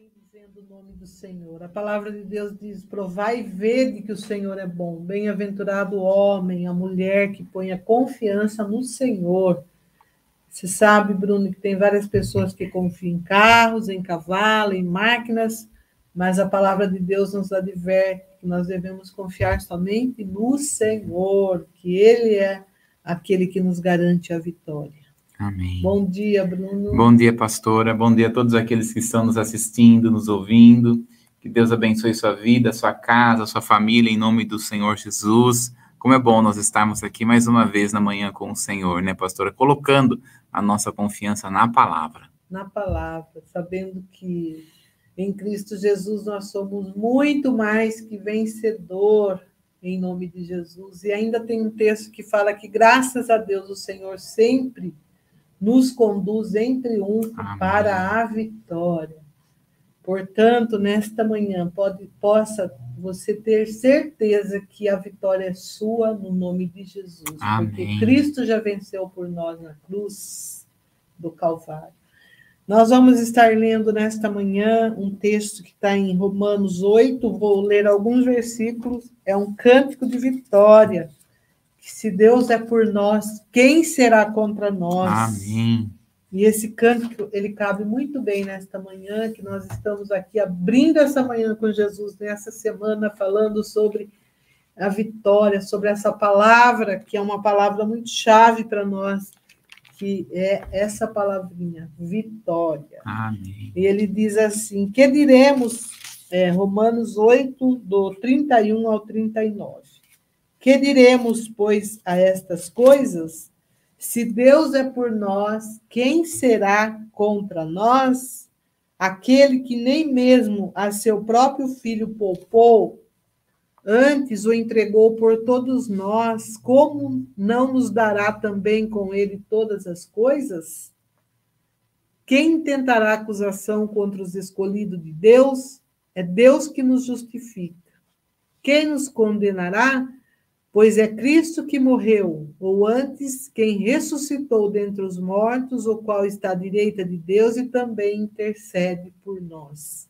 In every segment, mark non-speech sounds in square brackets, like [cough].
Dizendo o nome do Senhor. A palavra de Deus diz: provai e vede que o Senhor é bom. Bem-aventurado o homem, a mulher que põe a confiança no Senhor. Você sabe, Bruno, que tem várias pessoas que confiam em carros, em cavalo, em máquinas, mas a palavra de Deus nos adverte que nós devemos confiar somente no Senhor, que Ele é aquele que nos garante a vitória. Amém. Bom dia, Bruno. Bom dia, pastora. Bom dia a todos aqueles que estão nos assistindo, nos ouvindo. Que Deus abençoe sua vida, sua casa, sua família, em nome do Senhor Jesus. Como é bom nós estarmos aqui mais uma vez na manhã com o Senhor, né, pastora? Colocando a nossa confiança na palavra. Na palavra, sabendo que em Cristo Jesus nós somos muito mais que vencedor em nome de Jesus. E ainda tem um texto que fala que, graças a Deus, o Senhor sempre nos conduz em triunfo Amém. para a vitória. Portanto, nesta manhã, pode, possa você ter certeza que a vitória é sua no nome de Jesus, Amém. porque Cristo já venceu por nós na cruz do Calvário. Nós vamos estar lendo nesta manhã um texto que está em Romanos 8, vou ler alguns versículos, é um cântico de vitória que se Deus é por nós, quem será contra nós? Amém. E esse cântico, ele cabe muito bem nesta manhã, que nós estamos aqui abrindo essa manhã com Jesus, nessa semana, falando sobre a vitória, sobre essa palavra, que é uma palavra muito chave para nós, que é essa palavrinha, vitória. Amém. E ele diz assim: que diremos, é, Romanos 8, do 31 ao 39. Que diremos, pois, a estas coisas? Se Deus é por nós, quem será contra nós? Aquele que nem mesmo a seu próprio filho poupou, antes o entregou por todos nós, como não nos dará também com ele todas as coisas? Quem tentará acusação contra os escolhidos de Deus? É Deus que nos justifica. Quem nos condenará? Pois é Cristo que morreu, ou antes, quem ressuscitou dentre os mortos, o qual está à direita de Deus e também intercede por nós.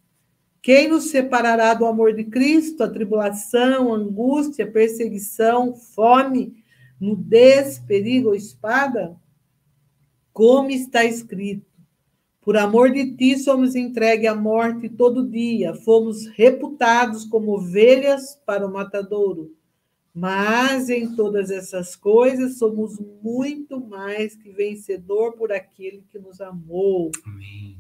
Quem nos separará do amor de Cristo? A tribulação, a angústia, a perseguição, fome, nudez, perigo ou espada? Como está escrito: Por amor de ti somos entregues à morte todo dia, fomos reputados como ovelhas para o matadouro. Mas em todas essas coisas somos muito mais que vencedor por aquele que nos amou. Amém.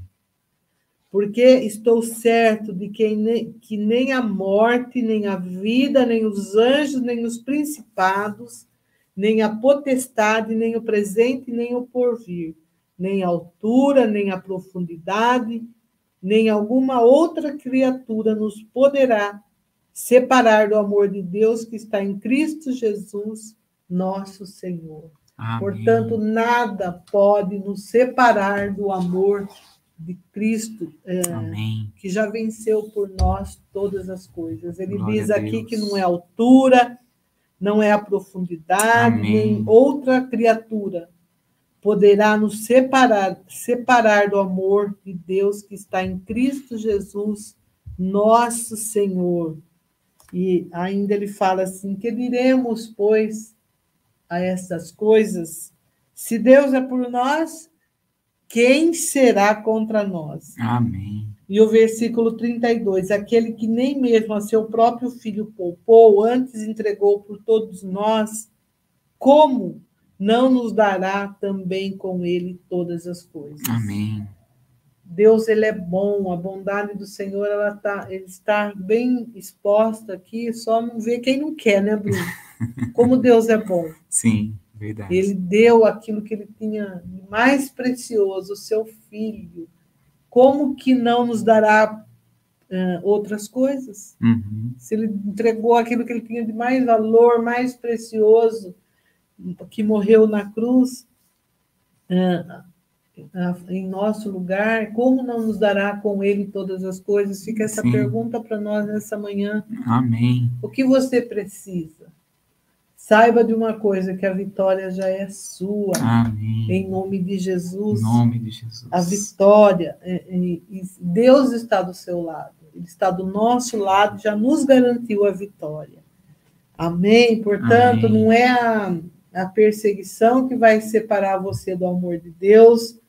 Porque estou certo de que nem, que nem a morte, nem a vida, nem os anjos, nem os principados, nem a potestade, nem o presente, nem o porvir, nem a altura, nem a profundidade, nem alguma outra criatura nos poderá separar do amor de Deus que está em Cristo Jesus, nosso Senhor. Amém. Portanto, nada pode nos separar do amor de Cristo, é, que já venceu por nós todas as coisas. Ele Glória diz aqui que não é altura, não é a profundidade, Amém. nem outra criatura poderá nos separar, separar do amor de Deus que está em Cristo Jesus, nosso Senhor. E ainda ele fala assim: que diremos, pois, a essas coisas? Se Deus é por nós, quem será contra nós? Amém. E o versículo 32: aquele que nem mesmo a seu próprio filho poupou, antes entregou por todos nós, como não nos dará também com ele todas as coisas? Amém. Deus ele é bom, a bondade do Senhor ela tá, ele está bem exposta aqui, só não vê quem não quer, né, Bruno? [laughs] Como Deus é bom. Sim, verdade. Ele deu aquilo que ele tinha de mais precioso, o seu filho. Como que não nos dará uh, outras coisas? Uhum. Se ele entregou aquilo que ele tinha de mais valor, mais precioso, que morreu na cruz, uh, em nosso lugar, como não nos dará com ele todas as coisas? Fica essa Sim. pergunta para nós nessa manhã. Amém. O que você precisa? Saiba de uma coisa, que a vitória já é sua. Amém. Em nome de Jesus. Em nome de Jesus. A vitória, é, é, Deus está do seu lado. Ele está do nosso lado, já nos garantiu a vitória. Amém? Portanto, Amém. não é a, a perseguição que vai separar você do amor de Deus,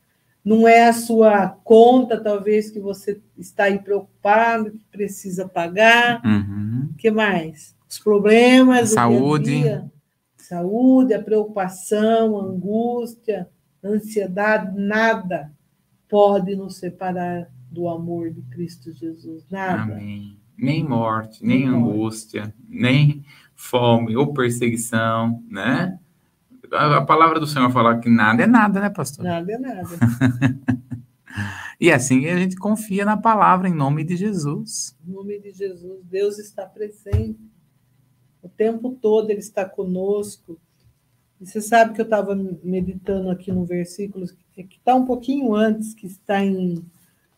não é a sua conta, talvez, que você está aí preocupado, que precisa pagar. O uhum. que mais? Os problemas. Saúde. Dia -dia. Saúde, a preocupação, a angústia, a ansiedade, nada pode nos separar do amor de Cristo Jesus. Nada. Amém. Nem morte, nem, nem angústia, morte. nem fome ou perseguição, né? A, a, palavra do Senhor fala que nada é nada, né, pastor? Nada é nada. [laughs] e assim a gente confia na palavra em nome de Jesus. Em nome de Jesus, Deus está presente. O tempo todo Ele está conosco. E você sabe que eu estava meditando aqui no versículo que está um pouquinho antes, que está em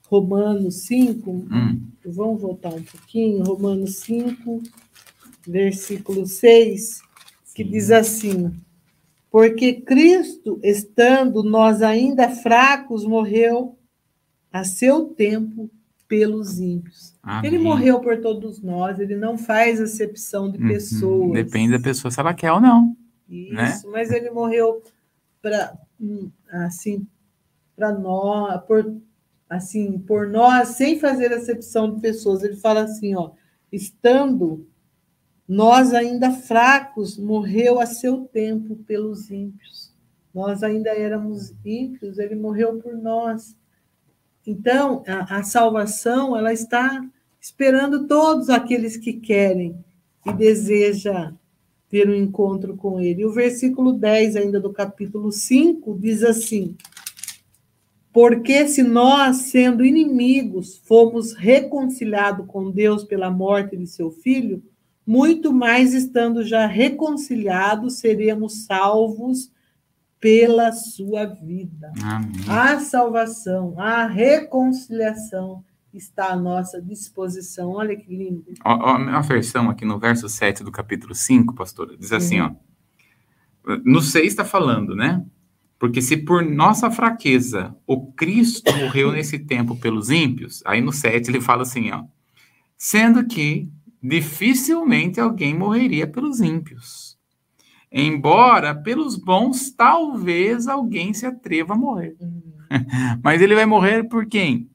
Romanos 5. Hum. Vamos voltar um pouquinho. Romanos 5, versículo 6, que Sim. diz assim: Porque Cristo, estando nós ainda fracos, morreu a seu tempo pelos ímpios. Amém. Ele morreu por todos nós, ele não faz acepção de uhum. pessoas. Depende da pessoa se ela quer ou não. Isso, né? mas ele morreu para hum, assim para nós, por assim, por nós, sem fazer acepção de pessoas. Ele fala assim, ó, estando nós ainda fracos, morreu a seu tempo pelos ímpios. Nós ainda éramos ímpios, ele morreu por nós. Então, a, a salvação, ela está esperando todos aqueles que querem e desejam ter um encontro com ele. E o versículo 10 ainda do capítulo 5 diz assim: Porque se nós, sendo inimigos, fomos reconciliados com Deus pela morte de seu filho, muito mais estando já reconciliados, seremos salvos pela sua vida. Amém. A salvação, a reconciliação está à nossa disposição. Olha que lindo. A, versão aqui no verso 7 do capítulo 5, pastora, diz assim, uhum. ó. No 6 está falando, né? Porque se por nossa fraqueza o Cristo morreu nesse tempo pelos ímpios, aí no 7 ele fala assim, ó. Sendo que dificilmente alguém morreria pelos ímpios. Embora pelos bons, talvez alguém se atreva a morrer. Uhum. [laughs] Mas ele vai morrer por quem?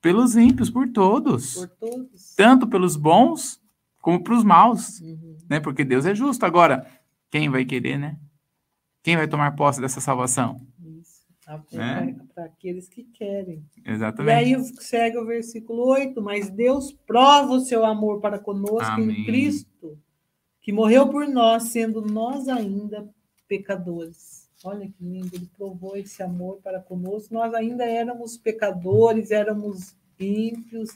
Pelos ímpios, por todos. Por todos. Tanto pelos bons como para os maus. Uhum. Né? Porque Deus é justo. Agora, quem vai querer, né? Quem vai tomar posse dessa salvação? Né? para aqueles que querem. Exatamente. E aí segue o versículo 8, mas Deus prova o seu amor para conosco Amém. em Cristo, que morreu por nós, sendo nós ainda pecadores. Olha que lindo, ele provou esse amor para conosco. Nós ainda éramos pecadores, éramos ímpios,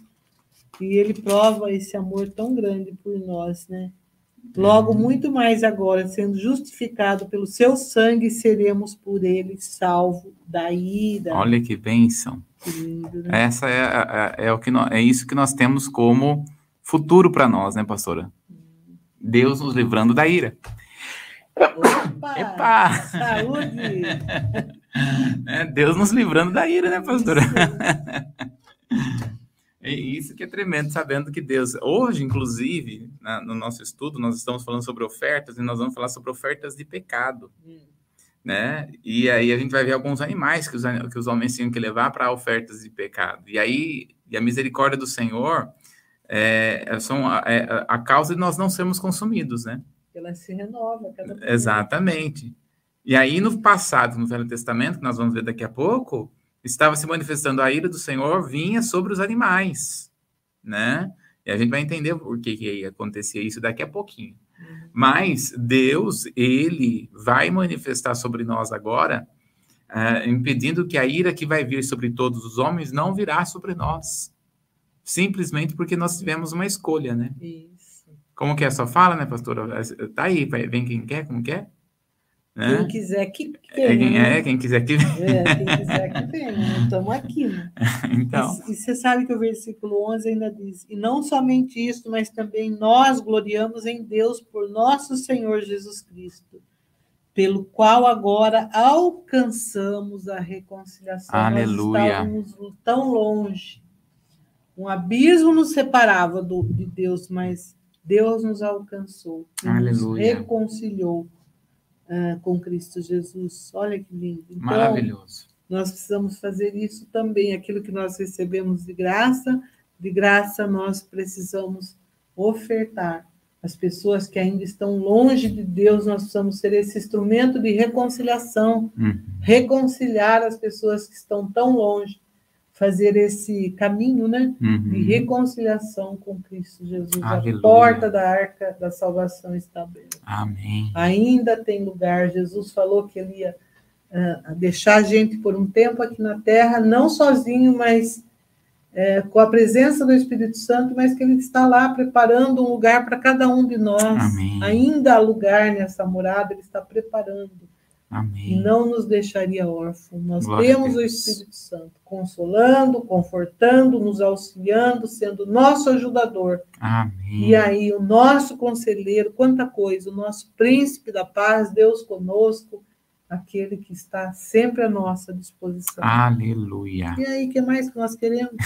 e ele prova esse amor tão grande por nós, né? Logo, muito mais agora, sendo justificado pelo seu sangue, seremos por ele salvo da ira. Olha que bênção. Lindo, né? Essa é, é, é, o que nós, é isso que nós temos como futuro para nós, né, pastora? Deus nos livrando da ira. Opa! Epa! Saúde! [laughs] É, Deus nos livrando da ira, né, pastora? É isso que é tremendo, sabendo que Deus. Hoje, inclusive, na, no nosso estudo, nós estamos falando sobre ofertas e nós vamos falar sobre ofertas de pecado. Hum. Né? E aí a gente vai ver alguns animais que os, que os homens tinham que levar para ofertas de pecado. E aí, e a misericórdia do Senhor é, é são a, é, a causa de nós não sermos consumidos, né? Ela se renova cada vez. Exatamente. E aí, no passado, no Velho Testamento, que nós vamos ver daqui a pouco, estava se manifestando a ira do Senhor vinha sobre os animais, né? E a gente vai entender por que, que acontecia isso daqui a pouquinho. Uhum. Mas Deus, ele vai manifestar sobre nós agora, uh, impedindo que a ira que vai vir sobre todos os homens não virá sobre nós. Simplesmente porque nós tivemos uma escolha, né? Isso. Como que é? Só fala, né, pastora? Tá aí, vem quem quer, como quer? Né? Quem quiser que venha. É, quem, né? é, quem quiser que venha. É, quem quiser que venha. Estamos aqui, né? [laughs] Então. E, e, você sabe que o versículo 11 ainda diz: E não somente isso, mas também nós gloriamos em Deus por nosso Senhor Jesus Cristo, pelo qual agora alcançamos a reconciliação. Aleluia. Nós estávamos tão longe. Um abismo nos separava do, de Deus, mas Deus nos alcançou, Aleluia. nos reconciliou uh, com Cristo Jesus. Olha que lindo. Então, Maravilhoso. Nós precisamos fazer isso também. Aquilo que nós recebemos de graça, de graça nós precisamos ofertar. As pessoas que ainda estão longe de Deus, nós precisamos ser esse instrumento de reconciliação, uhum. reconciliar as pessoas que estão tão longe fazer esse caminho né, uhum. de reconciliação com Cristo Jesus. Aleluia. A porta da arca da salvação está aberta. Amém. Ainda tem lugar. Jesus falou que ele ia uh, deixar a gente por um tempo aqui na terra, não sozinho, mas é, com a presença do Espírito Santo, mas que ele está lá preparando um lugar para cada um de nós. Amém. Ainda há lugar nessa morada, ele está preparando. Amém. E não nos deixaria órfãos. Nós Glória temos o Espírito Santo consolando, confortando, nos auxiliando, sendo nosso ajudador. Amém. E aí, o nosso conselheiro, quanta coisa, o nosso príncipe da paz, Deus conosco, aquele que está sempre à nossa disposição. Aleluia. E aí, o que mais que nós queremos?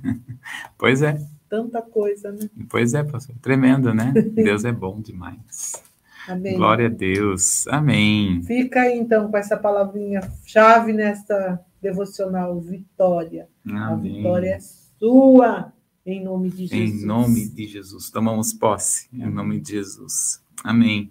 [laughs] pois é. Tanta coisa, né? Pois é, pastor. Tremendo, né? [laughs] Deus é bom demais. Amém. Glória a Deus. Amém. Fica aí, então, com essa palavrinha chave nesta devocional, vitória. Amém. A vitória é sua, em nome de Jesus. Em nome de Jesus. Tomamos posse, em nome de Jesus. Amém.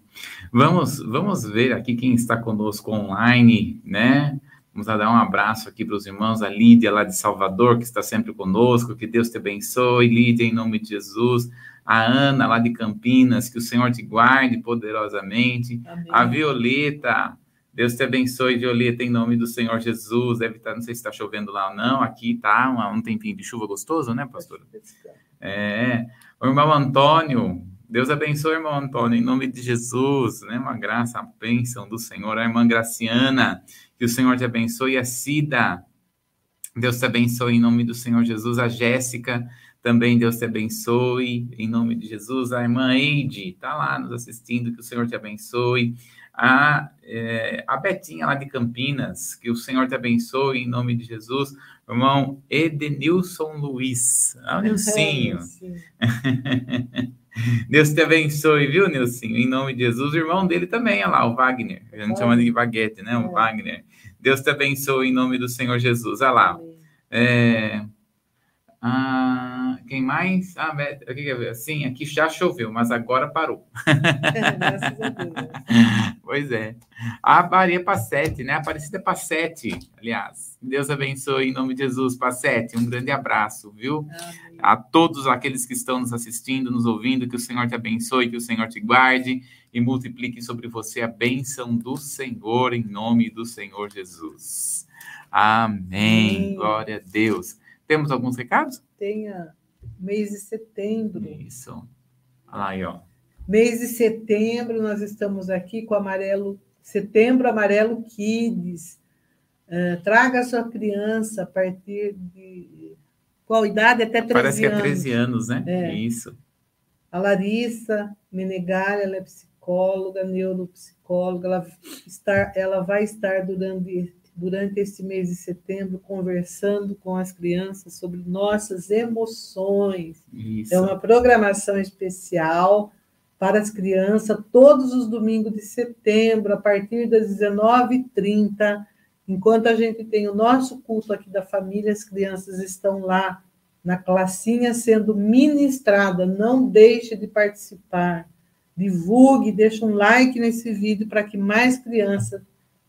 Vamos, vamos ver aqui quem está conosco online, né? Vamos dar um abraço aqui para os irmãos, a Lídia lá de Salvador, que está sempre conosco, que Deus te abençoe, Lídia, em nome de Jesus a Ana, lá de Campinas, que o Senhor te guarde poderosamente, Amém. a Violeta, Deus te abençoe, Violeta, em nome do Senhor Jesus. Deve estar, não sei se está chovendo lá ou não, aqui tá um, um tempinho de chuva gostoso, né, pastor? É, o irmão Antônio, Deus abençoe, irmão Antônio, em nome de Jesus, né? Uma graça, a bênção do Senhor. A irmã Graciana, que o Senhor te abençoe. A Cida, Deus te abençoe em nome do Senhor Jesus. A Jéssica, também Deus te abençoe, em nome de Jesus. A irmã Eide está lá nos assistindo, que o Senhor te abençoe. A, é, a Betinha lá de Campinas, que o Senhor te abençoe, em nome de Jesus. O irmão Edenilson Luiz. Ah, o [laughs] Nilcinho. [laughs] Deus te abençoe, viu, Nilcinho? Em nome de Jesus. O irmão dele também, olha lá, o Wagner. A gente chama de Baguete, né? O é. Wagner. Deus te abençoe em nome do Senhor Jesus. Olha lá. É, ah, quem mais? Ah, sim, aqui já choveu, mas agora parou. [laughs] Graças a Deus. [laughs] Pois é. A Maria Passete, né? Aparecida Passete, aliás. Deus abençoe em nome de Jesus, Passete. Um grande abraço, viu? Amém. A todos aqueles que estão nos assistindo, nos ouvindo, que o Senhor te abençoe, que o Senhor te guarde e multiplique sobre você a bênção do Senhor, em nome do Senhor Jesus. Amém. Amém. Glória a Deus. Temos alguns recados? Tenha mês de setembro. Isso. Olha lá aí, ó. Mês de setembro, nós estamos aqui com amarelo, setembro amarelo Kids. Uh, traga a sua criança a partir de qual idade? Até 13 Parece anos. que é 13 anos, né? É. Isso. A Larissa Menegalha, ela é psicóloga, neuropsicóloga, ela, está, ela vai estar durante durante este mês de setembro, conversando com as crianças sobre nossas emoções. Isso. É uma programação especial para as crianças, todos os domingos de setembro, a partir das 19h30. Enquanto a gente tem o nosso culto aqui da família, as crianças estão lá na classinha sendo ministrada. Não deixe de participar. Divulgue, deixe um like nesse vídeo para que mais crianças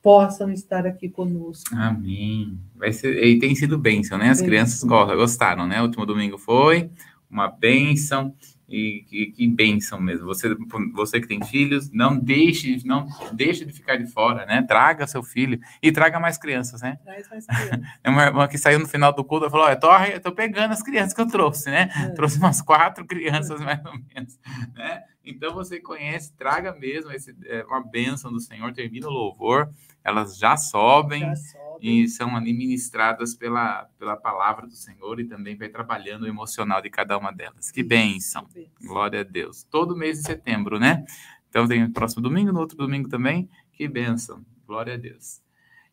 possam estar aqui conosco. Amém. Vai ser, e tem sido bênção, né? As bênção. crianças gostaram, né? O último domingo foi uma bênção e que, que bênção mesmo. Você, você que tem filhos, não deixe, não deixe de ficar de fora, né? Traga seu filho e traga mais crianças, né? Traz mais crianças. [laughs] É uma irmã que saiu no final do culto e falou: Olha, tô, eu tô pegando as crianças que eu trouxe, né? É. Trouxe umas quatro crianças, [laughs] mais ou menos, né? Então você conhece, traga mesmo esse, é, uma bênção do Senhor, termina o louvor, elas já sobem, já sobem. e são ali ministradas pela, pela palavra do Senhor e também vai trabalhando o emocional de cada uma delas. Que bênção! Que bênção. Glória a Deus. Todo mês de setembro, né? Então tem o próximo domingo, no outro domingo também. Que bênção! Glória a Deus.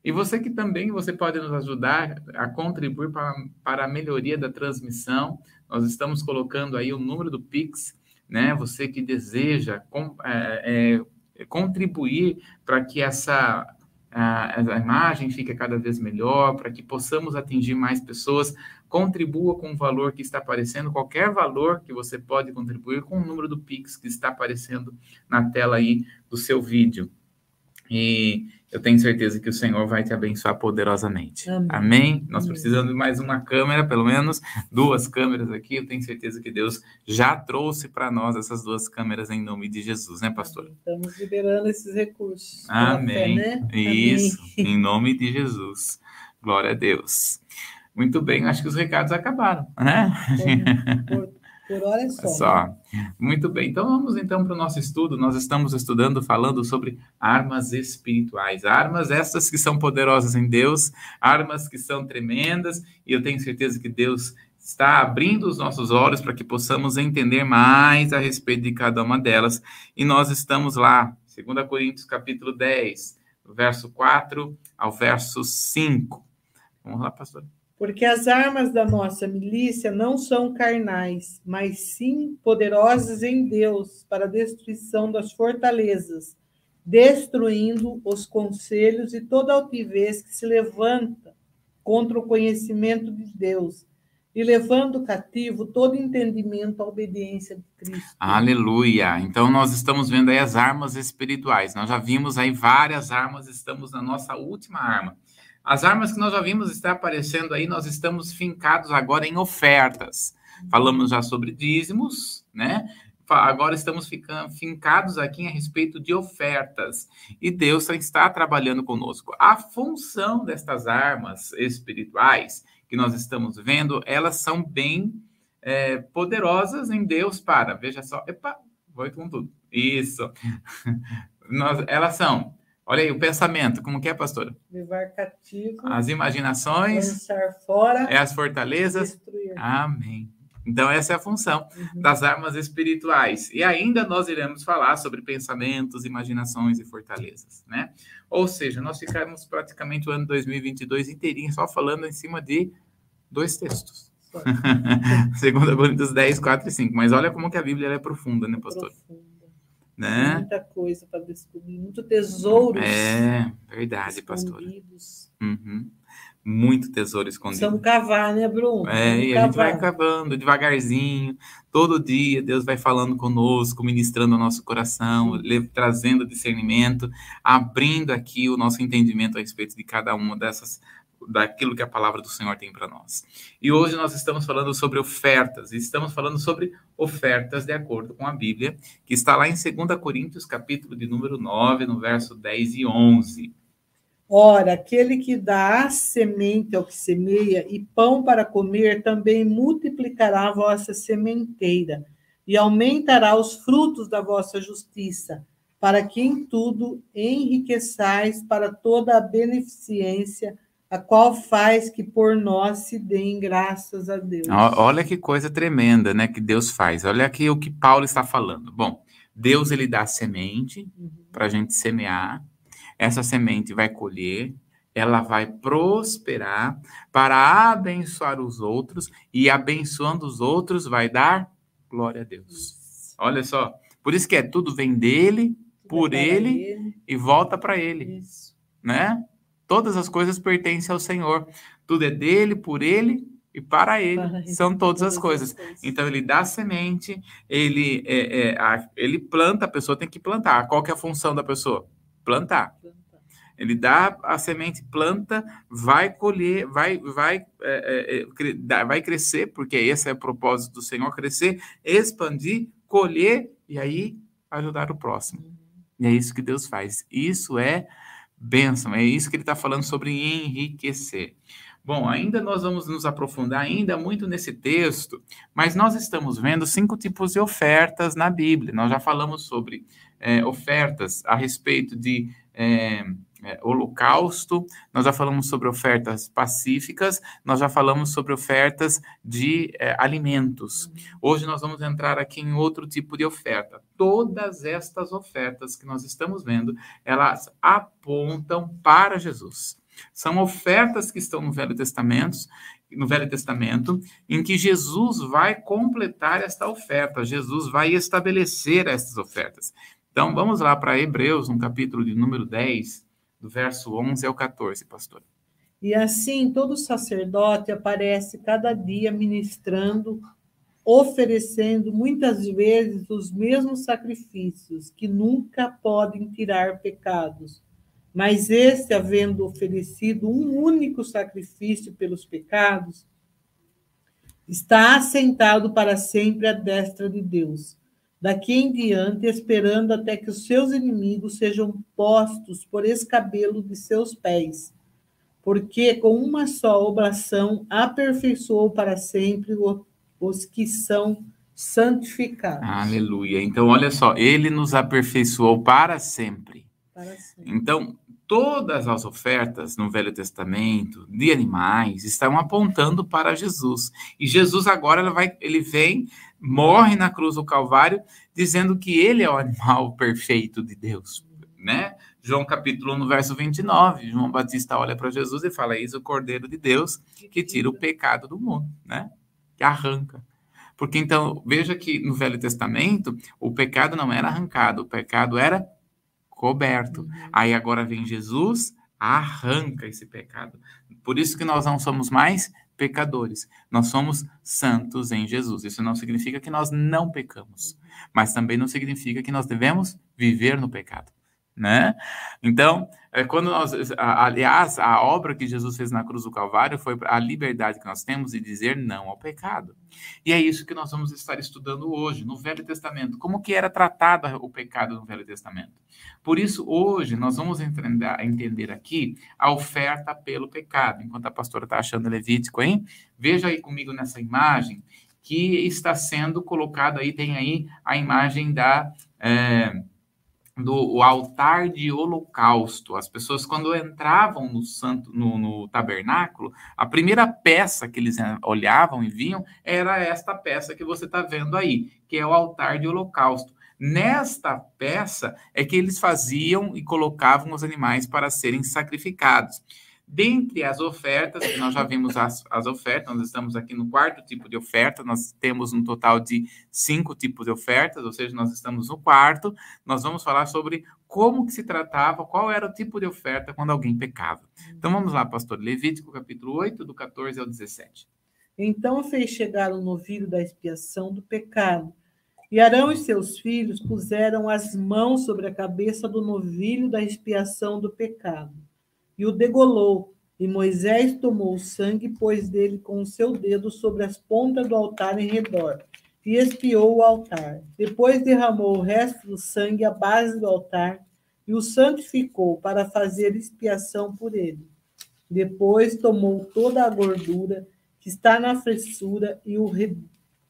E você que também você pode nos ajudar a contribuir para, para a melhoria da transmissão. Nós estamos colocando aí o número do Pix, né? Você que deseja com, é, é, contribuir para que essa a, a, imagem fique cada vez melhor, para que possamos atingir mais pessoas, contribua com o valor que está aparecendo, qualquer valor que você pode contribuir com o número do Pix que está aparecendo na tela aí do seu vídeo. E eu tenho certeza que o Senhor vai te abençoar poderosamente. Amém. Amém? Nós precisamos de mais uma câmera, pelo menos duas câmeras aqui. Eu tenho certeza que Deus já trouxe para nós essas duas câmeras em nome de Jesus, né, pastor? Estamos liberando esses recursos. Amém. Fé, né? Isso, Amém. em nome de Jesus. Glória a Deus. Muito bem, acho que os recados acabaram, né? Por, [laughs] por hora é só. só. Muito bem. Então vamos então para o nosso estudo. Nós estamos estudando, falando sobre armas espirituais. Armas essas que são poderosas em Deus, armas que são tremendas, e eu tenho certeza que Deus está abrindo os nossos olhos para que possamos entender mais a respeito de cada uma delas. E nós estamos lá, 2 Coríntios capítulo 10, verso 4 ao verso 5. Vamos lá, pastor. Porque as armas da nossa milícia não são carnais, mas sim poderosas em Deus para a destruição das fortalezas, destruindo os conselhos e toda altivez que se levanta contra o conhecimento de Deus e levando cativo todo entendimento à obediência de Cristo. Aleluia! Então nós estamos vendo aí as armas espirituais. Nós já vimos aí várias armas, estamos na nossa última arma. As armas que nós já vimos estar aparecendo aí, nós estamos fincados agora em ofertas. Falamos já sobre dízimos, né? Agora estamos ficando fincados aqui a respeito de ofertas. E Deus está trabalhando conosco. A função destas armas espirituais que nós estamos vendo, elas são bem é, poderosas em Deus para. Veja só. Epa, vou com tudo. Isso. [laughs] nós, elas são Olha aí, o pensamento, como que é, pastora? Levar cativo. As imaginações. Lançar fora. É as fortalezas. Destruir. Amém. Então, essa é a função uhum. das armas espirituais. E ainda nós iremos falar sobre pensamentos, imaginações e fortalezas, né? Ou seja, nós ficamos praticamente o ano 2022 inteirinho só falando em cima de dois textos. [laughs] Segundo Coríntios 10, 4 e 5. Mas olha como que a Bíblia é profunda, né, pastor? Profunda né? Muita coisa para descobrir, muito tesouro. É, verdade, pastor. Uhum. Muito tesouro escondido. Precisamos cavar, né, Bruno? É, e cavar. a gente vai cavando devagarzinho. Todo dia Deus vai falando conosco, ministrando o nosso coração, trazendo discernimento, abrindo aqui o nosso entendimento a respeito de cada uma dessas daquilo que a palavra do Senhor tem para nós. E hoje nós estamos falando sobre ofertas, e estamos falando sobre ofertas de acordo com a Bíblia, que está lá em 2 Coríntios, capítulo de número 9, no verso 10 e 11. Ora, aquele que dá semente ao que semeia e pão para comer, também multiplicará a vossa sementeira e aumentará os frutos da vossa justiça, para que em tudo enriqueçais para toda a beneficência a qual faz que por nós se deem graças a Deus. Olha que coisa tremenda, né, que Deus faz. Olha aqui o que Paulo está falando. Bom, Deus ele dá semente uhum. para a gente semear. Essa semente vai colher, ela vai prosperar para abençoar os outros e abençoando os outros vai dar glória a Deus. Isso. Olha só, por isso que é tudo vem dele, por ele, ele, e volta para ele, isso. né? Todas as coisas pertencem ao Senhor. Tudo é dele, por ele e para ele. São todas as coisas. Então ele dá semente, ele, é, é, a, ele planta, a pessoa tem que plantar. Qual que é a função da pessoa? Plantar. Ele dá a semente, planta, vai colher, vai, vai, é, é, é vai crescer, porque esse é o propósito do Senhor, crescer, expandir, colher e aí ajudar o próximo. Uhum. E é isso que Deus faz. Isso é bênção. É isso que ele está falando sobre enriquecer. Bom, ainda nós vamos nos aprofundar ainda muito nesse texto, mas nós estamos vendo cinco tipos de ofertas na Bíblia. Nós já falamos sobre é, ofertas a respeito de é, é, holocausto, nós já falamos sobre ofertas pacíficas, nós já falamos sobre ofertas de é, alimentos. Hoje nós vamos entrar aqui em outro tipo de oferta. Todas estas ofertas que nós estamos vendo, elas apontam para Jesus. São ofertas que estão no Velho Testamento, no Velho Testamento, em que Jesus vai completar esta oferta, Jesus vai estabelecer estas ofertas. Então, vamos lá para Hebreus, no capítulo de número 10, do verso 11 ao 14, pastor. E assim, todo sacerdote aparece cada dia ministrando, oferecendo muitas vezes os mesmos sacrifícios, que nunca podem tirar pecados. Mas este, havendo oferecido um único sacrifício pelos pecados, está assentado para sempre à destra de Deus daqui em diante, esperando até que os seus inimigos sejam postos por escabelo de seus pés. Porque com uma só oblação aperfeiçoou para sempre os que são santificados. Aleluia. Então, olha só, ele nos aperfeiçoou para sempre. Para sempre. Então, todas as ofertas no Velho Testamento de animais estão apontando para Jesus. E Jesus agora ele vai, ele vem morre na cruz do Calvário, dizendo que ele é o animal [laughs] perfeito de Deus, né? João capítulo 1, verso 29, João Batista olha para Jesus e fala: Eis o Cordeiro de Deus que tira o pecado do mundo, né? Que arranca. Porque então, veja que no Velho Testamento, o pecado não era arrancado, o pecado era coberto. Uhum. Aí agora vem Jesus, arranca esse pecado. Por isso que nós não somos mais pecadores. Nós somos santos em Jesus. Isso não significa que nós não pecamos, mas também não significa que nós devemos viver no pecado né? Então, é, quando nós, aliás, a obra que Jesus fez na cruz do Calvário foi a liberdade que nós temos de dizer não ao pecado. E é isso que nós vamos estar estudando hoje, no Velho Testamento, como que era tratado o pecado no Velho Testamento. Por isso, hoje, nós vamos entender, aqui a oferta pelo pecado. Enquanto a pastora está achando Levítico, hein? Veja aí comigo nessa imagem que está sendo colocada aí, tem aí a imagem da... É, do altar de holocausto. As pessoas, quando entravam no santo, no, no, tabernáculo, a primeira peça que eles olhavam e viam era esta peça que você está vendo aí, que é o altar de holocausto. Nesta peça é que eles faziam e colocavam os animais para serem sacrificados. Dentre as ofertas, nós já vimos as, as ofertas, nós estamos aqui no quarto tipo de oferta, nós temos um total de cinco tipos de ofertas, ou seja, nós estamos no quarto, nós vamos falar sobre como que se tratava, qual era o tipo de oferta quando alguém pecava. Então vamos lá, pastor, Levítico capítulo 8, do 14 ao 17. Então fez chegar o novilho da expiação do pecado, e Arão e seus filhos puseram as mãos sobre a cabeça do novilho da expiação do pecado e o degolou. E Moisés tomou o sangue e pôs dele com o seu dedo sobre as pontas do altar em redor, e espiou o altar. Depois derramou o resto do sangue à base do altar e o santificou para fazer expiação por ele. Depois tomou toda a gordura que está na fressura e o, re...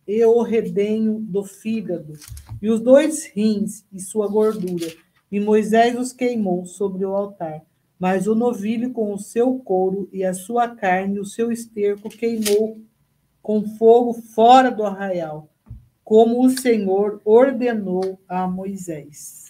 e o redenho do fígado, e os dois rins e sua gordura, e Moisés os queimou sobre o altar. Mas o novilho com o seu couro e a sua carne, o seu esterco, queimou com fogo fora do arraial, como o Senhor ordenou a Moisés.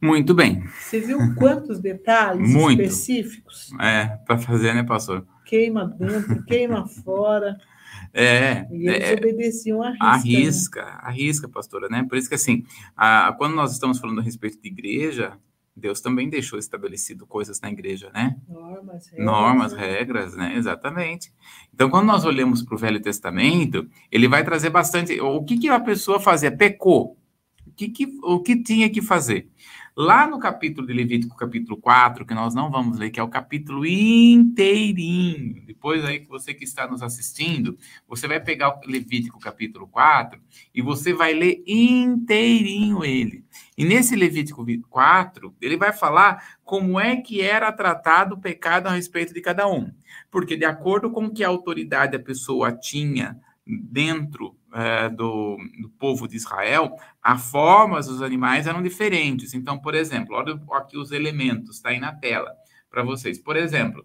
Muito bem. Você viu quantos detalhes Muito. específicos? É, para fazer, né, pastor? Queima dentro, queima fora. [laughs] É, e eles é, obedeciam a risca. Arrisca, né? arrisca, pastora, né? Por isso que, assim, a, quando nós estamos falando a respeito de igreja, Deus também deixou estabelecido coisas na igreja, né? Normas, regras. Normas, né? regras, né? Exatamente. Então, quando nós olhamos para o Velho Testamento, ele vai trazer bastante. O que, que a pessoa fazia? Pecou. O que, que, o que tinha que fazer? Lá no capítulo de Levítico, capítulo 4, que nós não vamos ler, que é o capítulo inteirinho. Depois aí que você que está nos assistindo, você vai pegar o Levítico capítulo 4 e você vai ler inteirinho ele. E nesse Levítico 4, ele vai falar como é que era tratado o pecado a respeito de cada um. Porque, de acordo com que autoridade a pessoa tinha dentro é, do, do, povo de Israel, as formas dos animais eram diferentes. Então, por exemplo, olha aqui os elementos, está aí na tela para vocês. Por exemplo,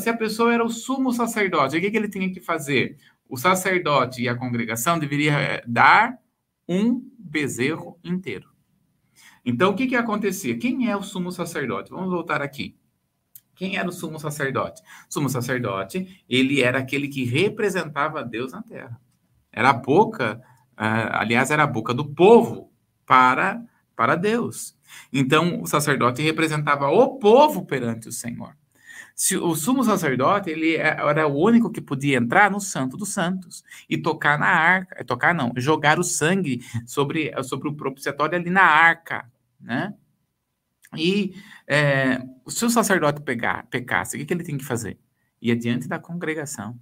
se a pessoa era o sumo sacerdote, o que, que ele tinha que fazer? O sacerdote e a congregação deveriam é, dar um bezerro inteiro. Então, o que, que acontecia? Quem é o sumo sacerdote? Vamos voltar aqui. Quem era o sumo sacerdote? O sumo sacerdote, ele era aquele que representava Deus na terra. Era a boca, uh, aliás, era a boca do povo para, para Deus. Então, o sacerdote representava o povo perante o Senhor. Se o sumo sacerdote, ele é, era o único que podia entrar no Santo dos Santos e tocar na arca, é, tocar não, jogar o sangue sobre, sobre o propiciatório ali na arca, né? E é, se o sacerdote pegar, pecasse, o que, que ele tem que fazer? Ia diante da congregação,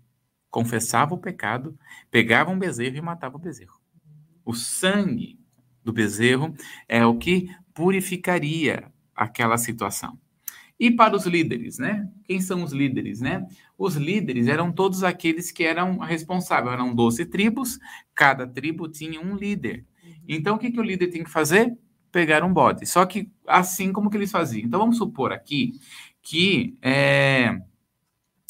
confessava o pecado, pegava um bezerro e matava o bezerro. O sangue do bezerro é o que purificaria aquela situação. E para os líderes, né? Quem são os líderes, né? Os líderes eram todos aqueles que eram responsáveis, eram 12 tribos, cada tribo tinha um líder. Então, o que, que o líder tem que fazer? Pegar um bode. Só que assim como que eles faziam. Então, vamos supor aqui que é,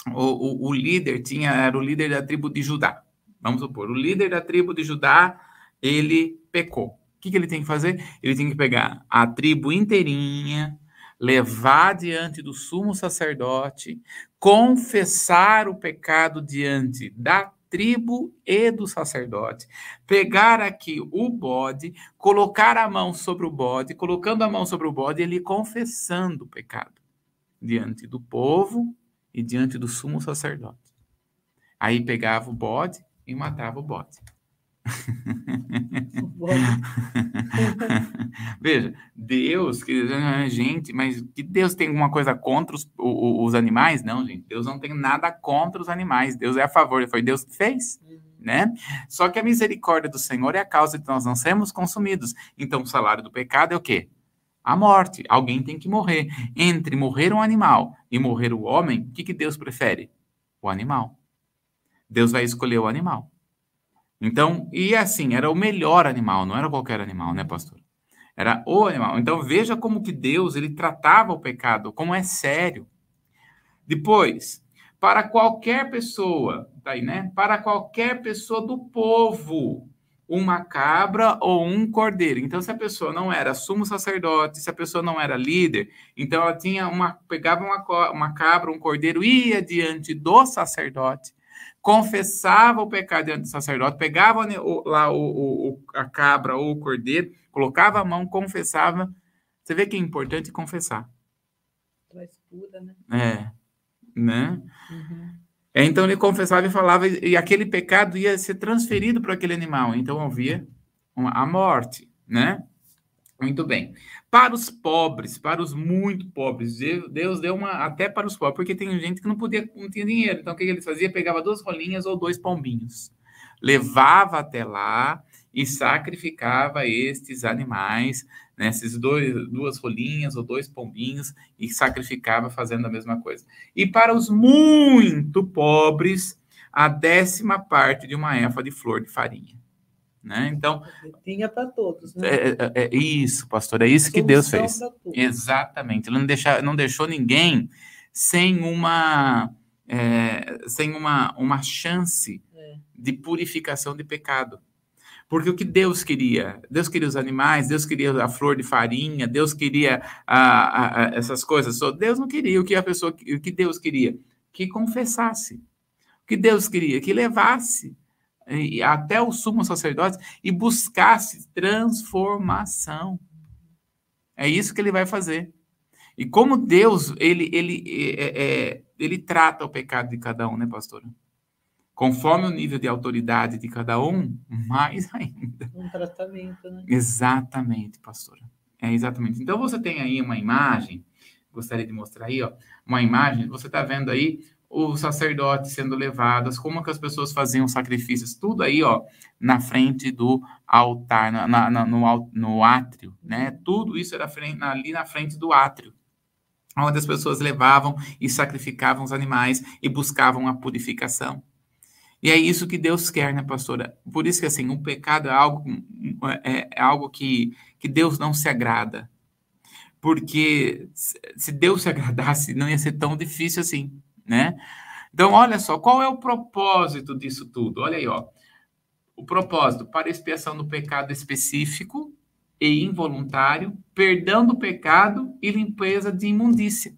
o, o, o, líder tinha, era o líder da tribo de Judá. Vamos supor, o líder da tribo de Judá, ele pecou. O que, que ele tem que fazer? Ele tem que pegar a tribo inteirinha, levar diante do sumo sacerdote, confessar o pecado diante da tribo e do sacerdote, pegar aqui o bode, colocar a mão sobre o bode, colocando a mão sobre o bode, ele confessando o pecado diante do povo e diante do sumo sacerdote. Aí pegava o bode e matava o bode. [laughs] Veja, Deus, que gente, mas que Deus tem alguma coisa contra os, os, animais? Não, gente. Deus não tem nada contra os animais. Deus é a favor. Foi Deus que fez, uhum. né? Só que a misericórdia do Senhor é a causa de nós não sermos consumidos. Então, o salário do pecado é o quê? A morte. Alguém tem que morrer. Entre morrer um animal e morrer o homem, o que, que Deus prefere? O animal. Deus vai escolher o animal. Então, e assim, era o melhor animal, não era qualquer animal, né, pastor? Era o animal. Então, veja como que Deus, ele tratava o pecado, como é sério. Depois, para qualquer pessoa, tá aí, né? Para qualquer pessoa do povo, uma cabra ou um cordeiro. Então, se a pessoa não era sumo sacerdote, se a pessoa não era líder, então ela tinha uma, pegava uma, uma cabra, um cordeiro, ia diante do sacerdote confessava o pecado diante do sacerdote, pegava lá o, o, a cabra ou o cordeiro, colocava a mão, confessava. Você vê que é importante confessar. Traz cura, né? É. Né? Uhum. Então ele confessava e falava, e aquele pecado ia ser transferido para aquele animal. Então havia a morte, né? Muito bem. Para os pobres, para os muito pobres, Deus deu uma até para os pobres, porque tem gente que não podia, não tinha dinheiro. Então o que ele fazia? Pegava duas rolinhas ou dois pombinhos, levava até lá e sacrificava estes animais, né, esses dois, duas rolinhas ou dois pombinhos e sacrificava fazendo a mesma coisa. E para os muito pobres, a décima parte de uma éfa de flor de farinha. Né? Então. Tinha para todos, né? É, é, é, isso, pastor, é isso que Deus fez. Exatamente. Ele não, deixa, não deixou ninguém sem uma, é, sem uma, uma chance é. de purificação de pecado. Porque o que Deus queria? Deus queria os animais, Deus queria a flor de farinha, Deus queria a, a, a essas coisas. Deus não queria o que a pessoa, o que Deus queria, que confessasse. O que Deus queria, que levasse até o sumo sacerdote e buscasse transformação. É isso que ele vai fazer. E como Deus, ele, ele, é, é, ele trata o pecado de cada um, né, pastora? Conforme o nível de autoridade de cada um, mais ainda. Um tratamento, né? Exatamente, pastora. É exatamente. Então você tem aí uma imagem, gostaria de mostrar aí, ó, uma imagem, você está vendo aí os sacerdotes sendo levados, como que as pessoas faziam sacrifícios, tudo aí, ó, na frente do altar, na, na, no, no átrio, né? Tudo isso era frente, ali na frente do átrio, onde as pessoas levavam e sacrificavam os animais e buscavam a purificação. E é isso que Deus quer, né, pastora? Por isso que, assim, o pecado é algo, é, é algo que, que Deus não se agrada. Porque se Deus se agradasse, não ia ser tão difícil assim né? Então, olha só, qual é o propósito disso tudo? Olha aí, ó. O propósito para expiação do pecado específico e involuntário, perdão do pecado e limpeza de imundícia.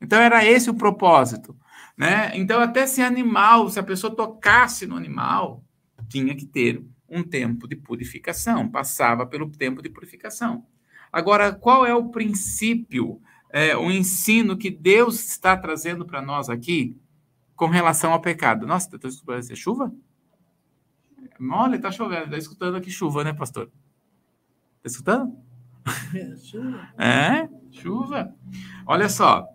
Então era esse o propósito, né? Então até se animal, se a pessoa tocasse no animal, tinha que ter um tempo de purificação, passava pelo tempo de purificação. Agora, qual é o princípio é, o ensino que Deus está trazendo para nós aqui com relação ao pecado. Nossa, está escutando é chuva? Olha, está chovendo, está escutando aqui chuva, né, pastor? Está escutando? É, chuva. É, chuva. Olha só,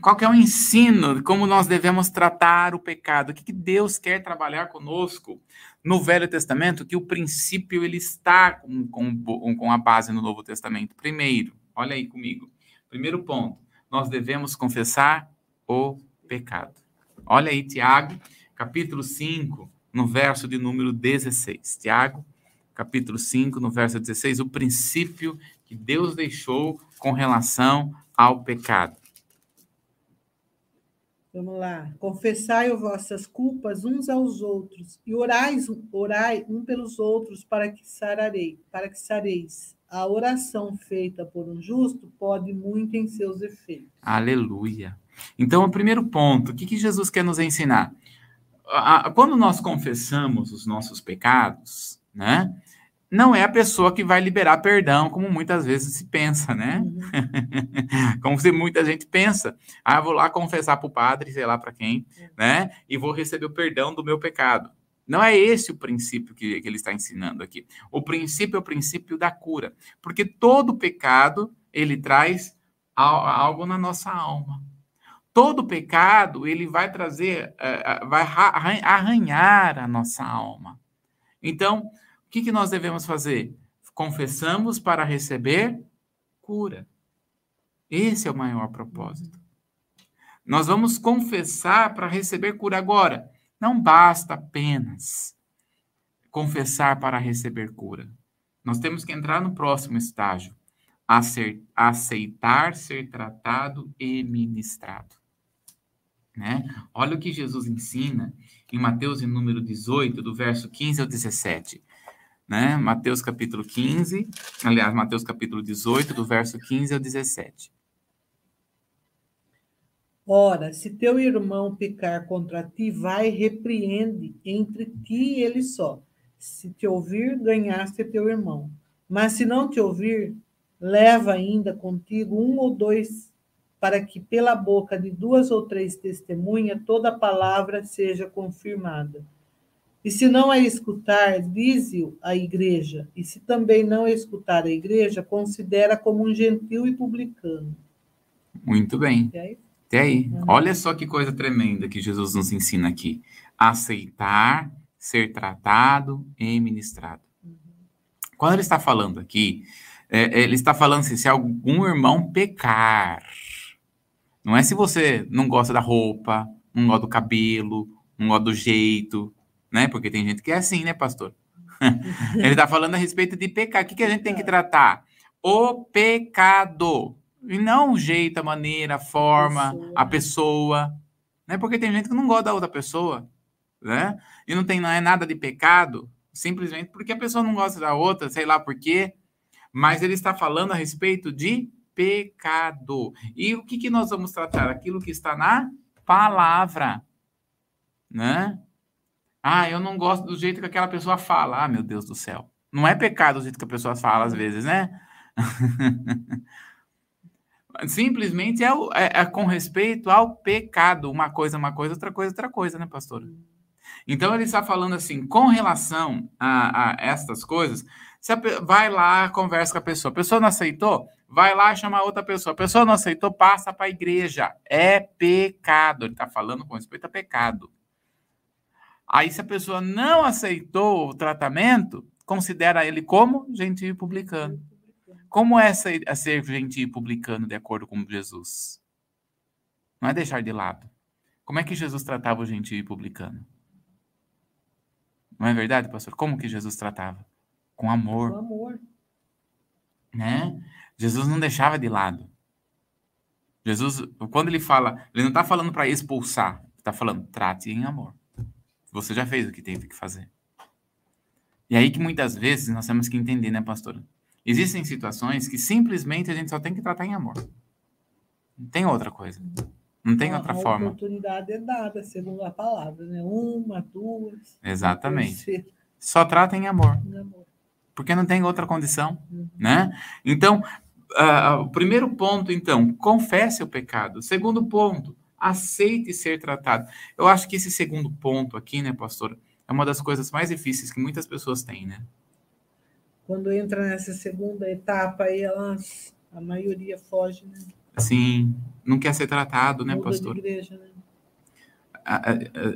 qual que é o ensino de como nós devemos tratar o pecado? O que, que Deus quer trabalhar conosco no Velho Testamento? Que o princípio ele está com, com, com a base no Novo Testamento. Primeiro, olha aí comigo. Primeiro ponto, nós devemos confessar o pecado. Olha aí, Tiago, capítulo 5, no verso de número 16. Tiago, capítulo 5, no verso 16, o princípio que Deus deixou com relação ao pecado. Vamos lá. Confessai as vossas culpas uns aos outros e orais, orai um pelos outros para que sararei, para que sareis a oração feita por um justo pode muito em seus efeitos. Aleluia. Então, o primeiro ponto, o que, que Jesus quer nos ensinar? Quando nós confessamos os nossos pecados, né? Não é a pessoa que vai liberar perdão, como muitas vezes se pensa, né? Uhum. [laughs] como se muita gente pensa. Ah, vou lá confessar para o padre, sei lá para quem, uhum. né? E vou receber o perdão do meu pecado. Não é esse o princípio que, que ele está ensinando aqui. O princípio é o princípio da cura, porque todo pecado ele traz algo na nossa alma. Todo pecado ele vai trazer, eh, eh, vai arranhar a nossa alma. Então, o que, que nós devemos fazer? Confessamos para receber cura. Esse é o maior propósito. Nós vamos confessar para receber cura agora. Não basta apenas confessar para receber cura. Nós temos que entrar no próximo estágio, aceitar ser tratado e ministrado. Né? Olha o que Jesus ensina em Mateus, em número 18, do verso 15 ao 17. Né? Mateus capítulo 15, aliás, Mateus capítulo 18, do verso 15 ao 17. Ora, se teu irmão pecar contra ti, vai e repreende entre ti e ele só. Se te ouvir, ganhaste teu irmão. Mas se não te ouvir, leva ainda contigo um ou dois, para que pela boca de duas ou três testemunhas toda palavra seja confirmada. E se não a escutar, dize-o à igreja. E se também não escutar a igreja, considera como um gentil e publicano. Muito bem. E aí? Até aí. Uhum. Olha só que coisa tremenda que Jesus nos ensina aqui. Aceitar, ser tratado e ministrado. Uhum. Quando ele está falando aqui, é, ele está falando assim, se algum irmão pecar. Não é se você não gosta da roupa, não gosta do cabelo, não gosta do jeito, né? Porque tem gente que é assim, né, pastor? [laughs] ele está falando a respeito de pecar. O que, que a gente tem que tratar? O pecado. E não o jeito, a maneira, a forma, pessoa. a pessoa. Né? Porque tem gente que não gosta da outra pessoa. Né? E não, tem, não é nada de pecado, simplesmente porque a pessoa não gosta da outra, sei lá por quê. Mas ele está falando a respeito de pecado. E o que, que nós vamos tratar? Aquilo que está na palavra. Né? Ah, eu não gosto do jeito que aquela pessoa fala. Ah, meu Deus do céu. Não é pecado o jeito que a pessoa fala, às vezes, né? [laughs] Simplesmente é, é, é, com respeito ao pecado. Uma coisa, uma coisa, outra coisa, outra coisa, né, pastor? Então ele está falando assim, com relação a, a estas coisas, você vai lá, conversa com a pessoa. A pessoa não aceitou? vai lá chamar outra pessoa. A pessoa não aceitou, passa para a igreja. É pecado. Ele está falando com respeito a pecado. Aí, se a pessoa não aceitou o tratamento, considera ele como gentil publicano. Como é ser, é ser gentil publicano de acordo com Jesus? Não é deixar de lado. Como é que Jesus tratava o gentil e publicano? Não é verdade, pastor? Como que Jesus tratava? Com amor. Com amor. Né? Jesus não deixava de lado. Jesus, quando ele fala, ele não está falando para expulsar, está falando, trate em amor. Você já fez o que teve que fazer. E aí que muitas vezes nós temos que entender, né, pastor? Existem situações que simplesmente a gente só tem que tratar em amor. Não tem outra coisa. Não tem a, outra a forma. A oportunidade é dada, segundo a palavra, né? Uma, duas. Exatamente. Só trata em amor. Em amor. Porque não tem outra condição, uhum. né? Então, uh, o primeiro ponto, então, confesse o pecado. Segundo ponto, aceite ser tratado. Eu acho que esse segundo ponto aqui, né, pastor, é uma das coisas mais difíceis que muitas pessoas têm, né? Quando entra nessa segunda etapa, aí elas, a maioria foge, né? Sim, não quer ser tratado, né, Muda pastor? De igreja, né?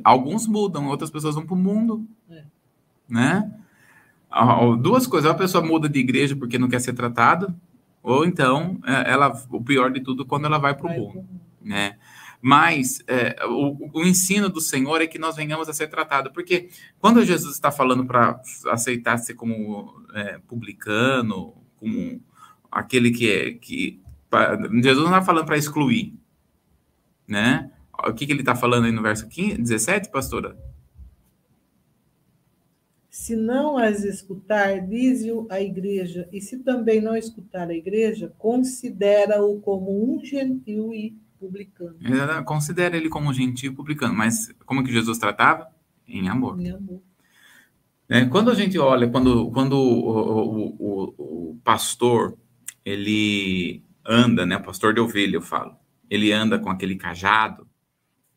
Alguns mudam, outras pessoas vão para o mundo, é. né? Duas coisas, a pessoa muda de igreja porque não quer ser tratado, ou então é, ela, o pior de tudo, quando ela vai para o mundo, né? Mas é, o, o, ensino do Senhor é que nós venhamos a ser tratados, porque quando Jesus está falando para aceitar ser como é, publicano, como aquele que é que Jesus não está falando para excluir, né? O que, que ele está falando aí no verso 15, 17, pastora? Se não as escutar, diz-o a igreja, e se também não escutar a igreja, considera-o como um gentil e publicano. Considera ele como gentil publicano, mas como que Jesus tratava? Em amor. Em amor. É, quando a gente olha, quando, quando o, o, o, o pastor ele anda, né? O pastor de ovelha, eu falo. Ele anda com aquele cajado,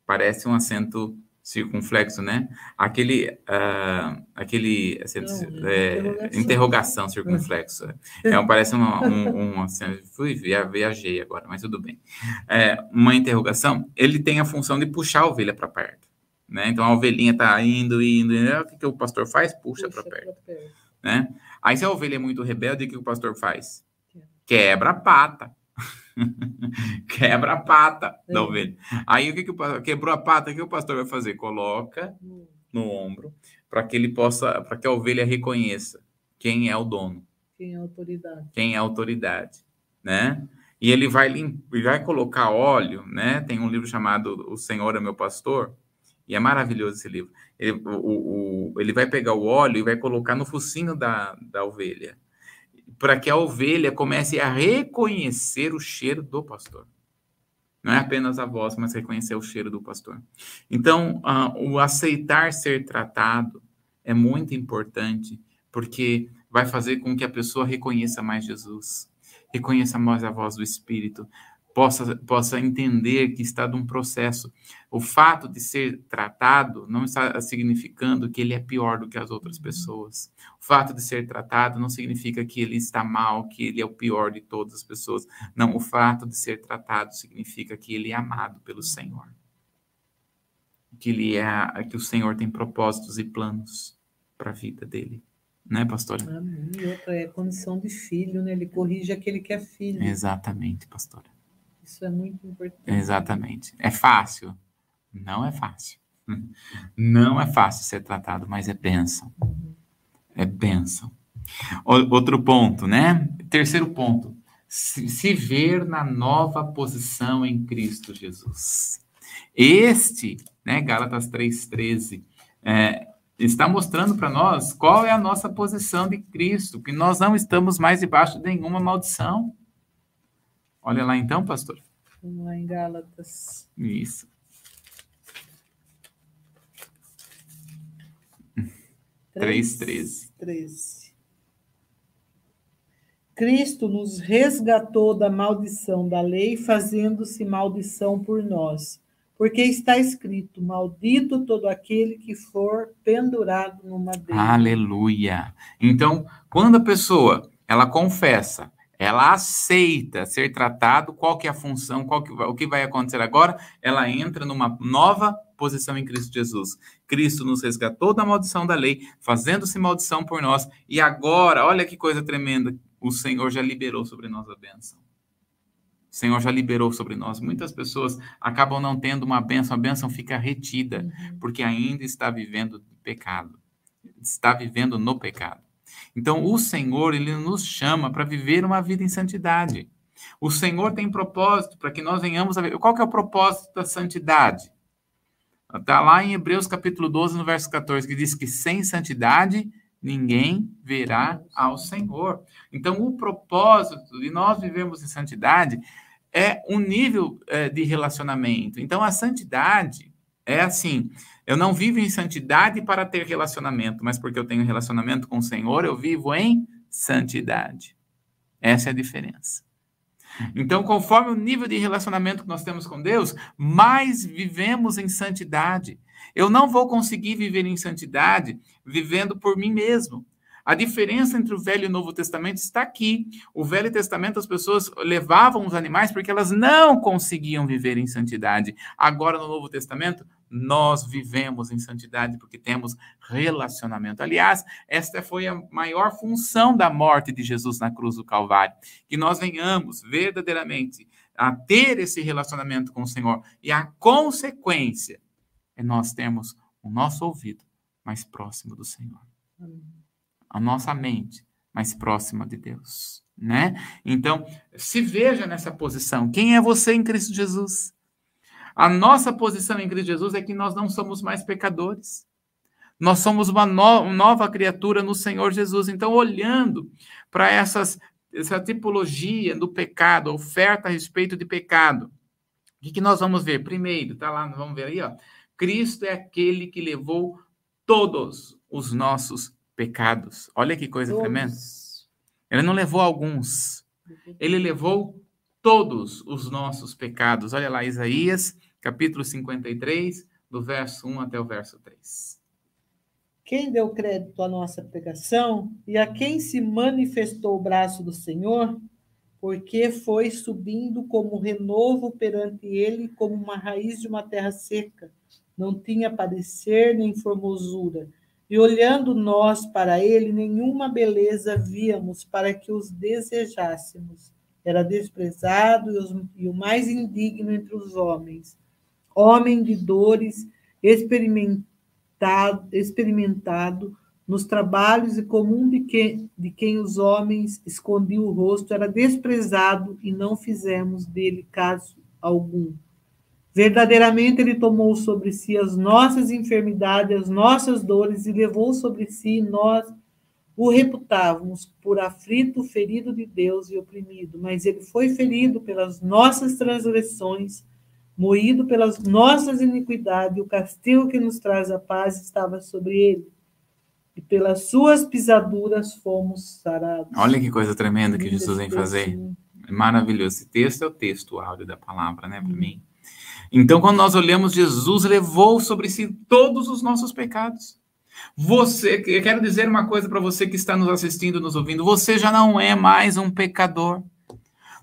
parece um acento circunflexo, né? Aquele, uh, aquele acento, Não, é, interrogação. interrogação circunflexo. É, é parece uma, um, um assim, fui viajei agora, mas tudo bem. É, uma interrogação. Ele tem a função de puxar a ovelha para perto, né? Então a ovelhinha está indo, indo, indo. O que, que o pastor faz? Puxa, Puxa para perto, perto, né? Aí se a ovelha é muito rebelde, o que o pastor faz? Quebra a pata. [laughs] Quebra a pata é. da ovelha. Aí o que, que o pastor quebrou a pata? O que o pastor vai fazer? Coloca no ombro para que ele possa, para que a ovelha reconheça quem é o dono. Quem é a autoridade. Quem é a autoridade, né? E ele vai limpar, vai colocar óleo, né? Tem um livro chamado O Senhor é meu pastor, e é maravilhoso esse livro. Ele, o, o, ele vai pegar o óleo e vai colocar no focinho da, da ovelha para que a ovelha comece a reconhecer o cheiro do pastor. Não é apenas a voz, mas reconhecer o cheiro do pastor. Então, uh, o aceitar ser tratado é muito importante, porque vai fazer com que a pessoa reconheça mais Jesus, reconheça mais a voz do Espírito, possa, possa entender que está num processo. O fato de ser tratado não está significando que ele é pior do que as outras pessoas. O fato de ser tratado não significa que ele está mal, que ele é o pior de todas as pessoas. Não, o fato de ser tratado significa que ele é amado pelo Senhor. Que ele é que o Senhor tem propósitos e planos para a vida dele né, pastora? E outra é a condição de filho, né? Ele corrige aquele que é filho. Exatamente, pastora. Isso é muito importante. Exatamente. É fácil? Não é fácil. Não é fácil ser tratado, mas é bênção. É bênção. Outro ponto, né? Terceiro ponto. Se ver na nova posição em Cristo Jesus. Este, né, Gálatas 3,13, é, está mostrando para nós qual é a nossa posição de Cristo, que nós não estamos mais debaixo de nenhuma maldição. Olha lá então, pastor. Vamos lá em Gálatas. Isso. Três, treze. Treze. Cristo nos resgatou da maldição da lei, fazendo-se maldição por nós. Porque está escrito: Maldito todo aquele que for pendurado no madeiro. Aleluia. Então, quando a pessoa ela confessa ela aceita ser tratado, qual que é a função, qual que, o que vai acontecer agora, ela entra numa nova posição em Cristo Jesus. Cristo nos resgatou da maldição da lei, fazendo-se maldição por nós, e agora, olha que coisa tremenda, o Senhor já liberou sobre nós a bênção. O Senhor já liberou sobre nós. Muitas pessoas acabam não tendo uma bênção, a bênção fica retida, uhum. porque ainda está vivendo pecado, está vivendo no pecado. Então, o Senhor, ele nos chama para viver uma vida em santidade. O Senhor tem propósito para que nós venhamos a ver. Qual que é o propósito da santidade? Está lá em Hebreus capítulo 12, no verso 14, que diz que sem santidade ninguém verá ao Senhor. Então, o propósito de nós vivemos em santidade é um nível é, de relacionamento. Então, a santidade é assim: eu não vivo em santidade para ter relacionamento, mas porque eu tenho relacionamento com o Senhor, eu vivo em santidade. Essa é a diferença. Então, conforme o nível de relacionamento que nós temos com Deus, mais vivemos em santidade. Eu não vou conseguir viver em santidade vivendo por mim mesmo. A diferença entre o Velho e o Novo Testamento está aqui. O Velho Testamento as pessoas levavam os animais porque elas não conseguiam viver em santidade. Agora no Novo Testamento nós vivemos em santidade porque temos relacionamento. Aliás, esta foi a maior função da morte de Jesus na cruz do Calvário, que nós venhamos verdadeiramente a ter esse relacionamento com o Senhor. E a consequência é nós termos o nosso ouvido mais próximo do Senhor. A nossa mente mais próxima de Deus, né? Então, se veja nessa posição. Quem é você em Cristo Jesus? A nossa posição em Cristo Jesus é que nós não somos mais pecadores. Nós somos uma, no, nova criatura no Senhor Jesus. Então, olhando para essas essa tipologia do pecado, oferta a respeito de pecado, o que, que nós vamos ver? Primeiro, tá lá, vamos ver aí, ó. Cristo é aquele que levou todos os nossos pecados. Olha que coisa todos. tremenda. Ele não levou alguns, ele levou todos os nossos pecados. Olha lá, Isaías, capítulo 53, do verso 1 até o verso 3. Quem deu crédito à nossa pregação e a quem se manifestou o braço do Senhor, porque foi subindo como renovo perante ele, como uma raiz de uma terra seca. Não tinha parecer nem formosura e olhando nós para ele, nenhuma beleza víamos para que os desejássemos. Era desprezado e, e o mais indigno entre os homens. Homem de dores, experimentado, experimentado nos trabalhos e comum de, que, de quem os homens escondiam o rosto, era desprezado e não fizemos dele caso algum. Verdadeiramente ele tomou sobre si as nossas enfermidades, as nossas dores e levou sobre si nós o reputávamos por aflito, ferido de Deus e oprimido, mas ele foi ferido pelas nossas transgressões, moído pelas nossas iniquidades, o castigo que nos traz a paz estava sobre ele. E pelas suas pisaduras fomos sarados. Olha que coisa tremenda que Jesus vem fazer. É maravilhoso. Esse texto é o texto, o áudio da palavra, né, para mim. Então, quando nós olhamos, Jesus levou sobre si todos os nossos pecados. Você, eu quero dizer uma coisa para você que está nos assistindo, nos ouvindo: você já não é mais um pecador.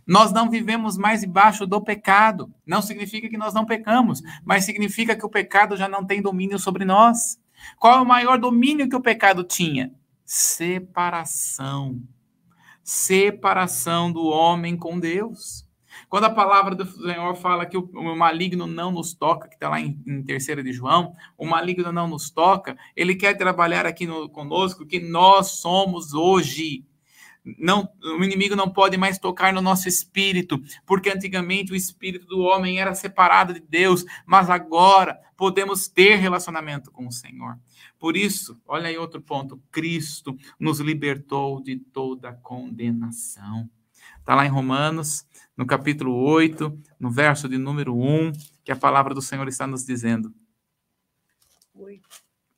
Nós não vivemos mais debaixo do pecado. Não significa que nós não pecamos, mas significa que o pecado já não tem domínio sobre nós. Qual é o maior domínio que o pecado tinha? Separação. Separação do homem com Deus. Quando a palavra do Senhor fala que o, o maligno não nos toca, que está lá em, em terceira de João, o maligno não nos toca, ele quer trabalhar aqui no, conosco que nós somos hoje. Não, o inimigo não pode mais tocar no nosso espírito, porque antigamente o espírito do homem era separado de Deus, mas agora podemos ter relacionamento com o Senhor. Por isso, olha aí outro ponto: Cristo nos libertou de toda condenação. Está lá em Romanos, no capítulo 8, no verso de número 1, que a palavra do Senhor está nos dizendo. 8.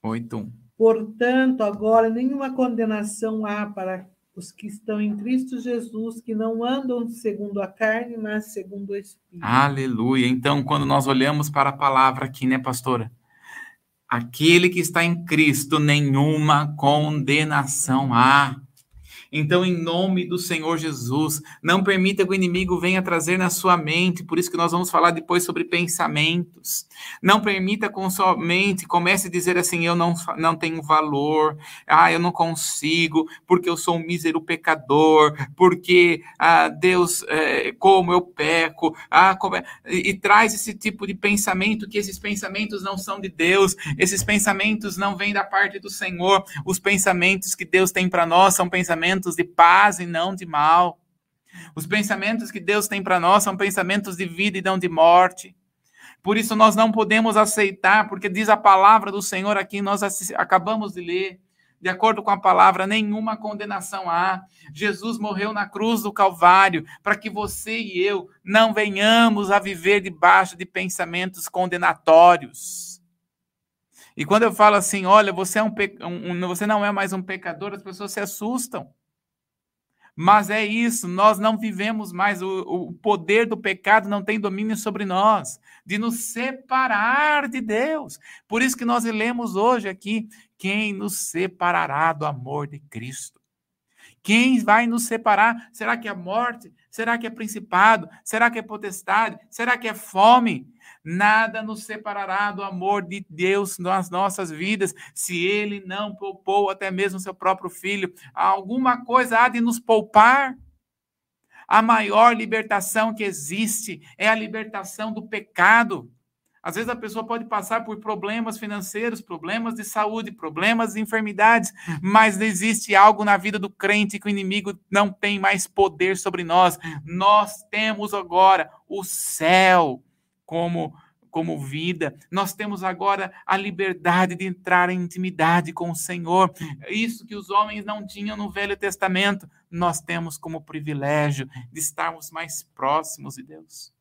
8. Portanto, agora nenhuma condenação há para os que estão em Cristo Jesus, que não andam segundo a carne, mas segundo o Espírito. Aleluia. Então, quando nós olhamos para a palavra aqui, né, pastora? Aquele que está em Cristo, nenhuma condenação há. Então, em nome do Senhor Jesus, não permita que o inimigo venha trazer na sua mente, por isso que nós vamos falar depois sobre pensamentos. Não permita com sua mente comece a dizer assim: eu não, não tenho valor, ah, eu não consigo, porque eu sou um mísero pecador, porque ah, Deus, é, como eu peco, ah, como é... e, e traz esse tipo de pensamento, que esses pensamentos não são de Deus, esses pensamentos não vêm da parte do Senhor, os pensamentos que Deus tem para nós são pensamentos pensamentos de paz e não de mal. Os pensamentos que Deus tem para nós são pensamentos de vida e não de morte. Por isso nós não podemos aceitar, porque diz a palavra do Senhor aqui, nós acabamos de ler. De acordo com a palavra, nenhuma condenação há. Jesus morreu na cruz do Calvário para que você e eu não venhamos a viver debaixo de pensamentos condenatórios. E quando eu falo assim, olha, você, é um, um, você não é mais um pecador, as pessoas se assustam. Mas é isso, nós não vivemos mais, o, o poder do pecado não tem domínio sobre nós, de nos separar de Deus. Por isso que nós lemos hoje aqui: quem nos separará do amor de Cristo? Quem vai nos separar? Será que é morte? Será que é principado? Será que é potestade? Será que é fome? Nada nos separará do amor de Deus nas nossas vidas, se Ele não poupou até mesmo seu próprio filho. Alguma coisa há de nos poupar. A maior libertação que existe é a libertação do pecado. Às vezes a pessoa pode passar por problemas financeiros, problemas de saúde, problemas de enfermidades, mas existe algo na vida do crente que o inimigo não tem mais poder sobre nós. Nós temos agora o céu como como vida. Nós temos agora a liberdade de entrar em intimidade com o Senhor. Isso que os homens não tinham no Velho Testamento, nós temos como privilégio de estarmos mais próximos de Deus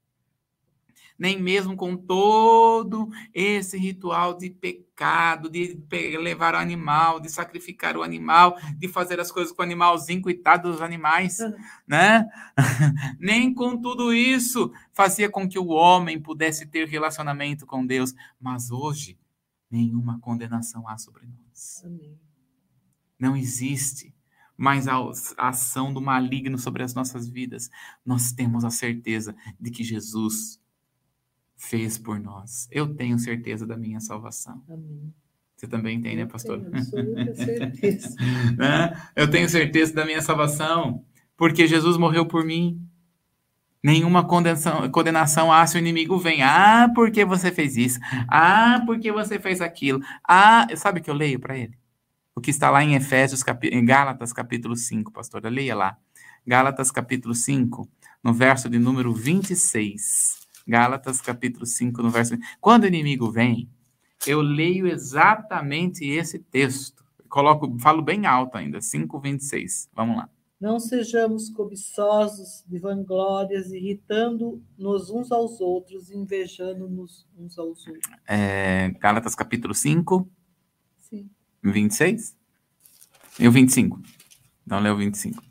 nem mesmo com todo esse ritual de pecado, de levar o animal, de sacrificar o animal, de fazer as coisas com o animalzinho, coitado dos animais, uhum. né? [laughs] nem com tudo isso fazia com que o homem pudesse ter relacionamento com Deus, mas hoje nenhuma condenação há sobre nós. Amém. Não existe mais a ação do maligno sobre as nossas vidas. Nós temos a certeza de que Jesus fez por nós. Eu tenho certeza da minha salvação. Amém. Você também tem, né, pastor? Tenho [laughs] certeza. né? Eu tenho certeza da minha salvação, porque Jesus morreu por mim. Nenhuma condenação, condenação há se o inimigo vem. Ah, porque você fez isso? Ah, porque você fez aquilo? Ah, sabe o que eu leio para ele? O que está lá em Efésios, em Gálatas, capítulo 5, pastora. Leia lá. Gálatas, capítulo 5, no verso de número 26. Gálatas capítulo 5, no verso. Quando o inimigo vem, eu leio exatamente esse texto. Coloco, falo bem alto ainda, 5, 26. Vamos lá. Não sejamos cobiçosos de vanglórias, irritando-nos uns aos outros, invejando-nos uns aos outros. É, Gálatas capítulo 5. Sim. 26? E o 25. Não leu o 25.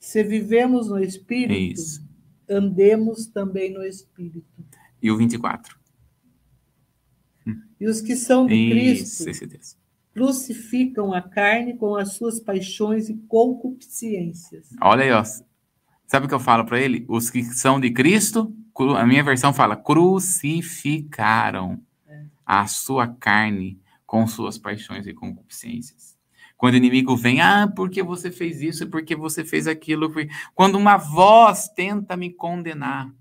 Se vivemos no Espírito, Isso andemos também no Espírito. E o 24. E os que são de Isso, Cristo crucificam a carne com as suas paixões e concupiscências. Olha aí, ó. Sabe o que eu falo para ele? Os que são de Cristo, a minha versão fala, crucificaram é. a sua carne com suas paixões e concupiscências. Quando o inimigo vem, ah, porque você fez isso, porque você fez aquilo. Quando uma voz tenta me condenar.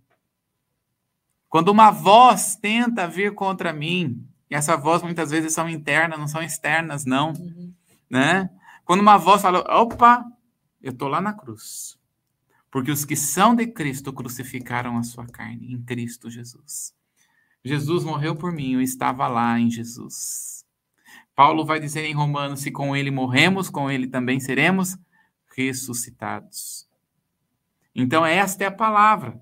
Quando uma voz tenta vir contra mim, e essa voz muitas vezes são internas, não são externas, não. Uhum. Né? Quando uma voz fala, opa, eu estou lá na cruz. Porque os que são de Cristo crucificaram a sua carne em Cristo Jesus. Jesus morreu por mim, eu estava lá em Jesus. Paulo vai dizer em Romanos: se com ele morremos, com ele também seremos ressuscitados. Então, esta é a palavra.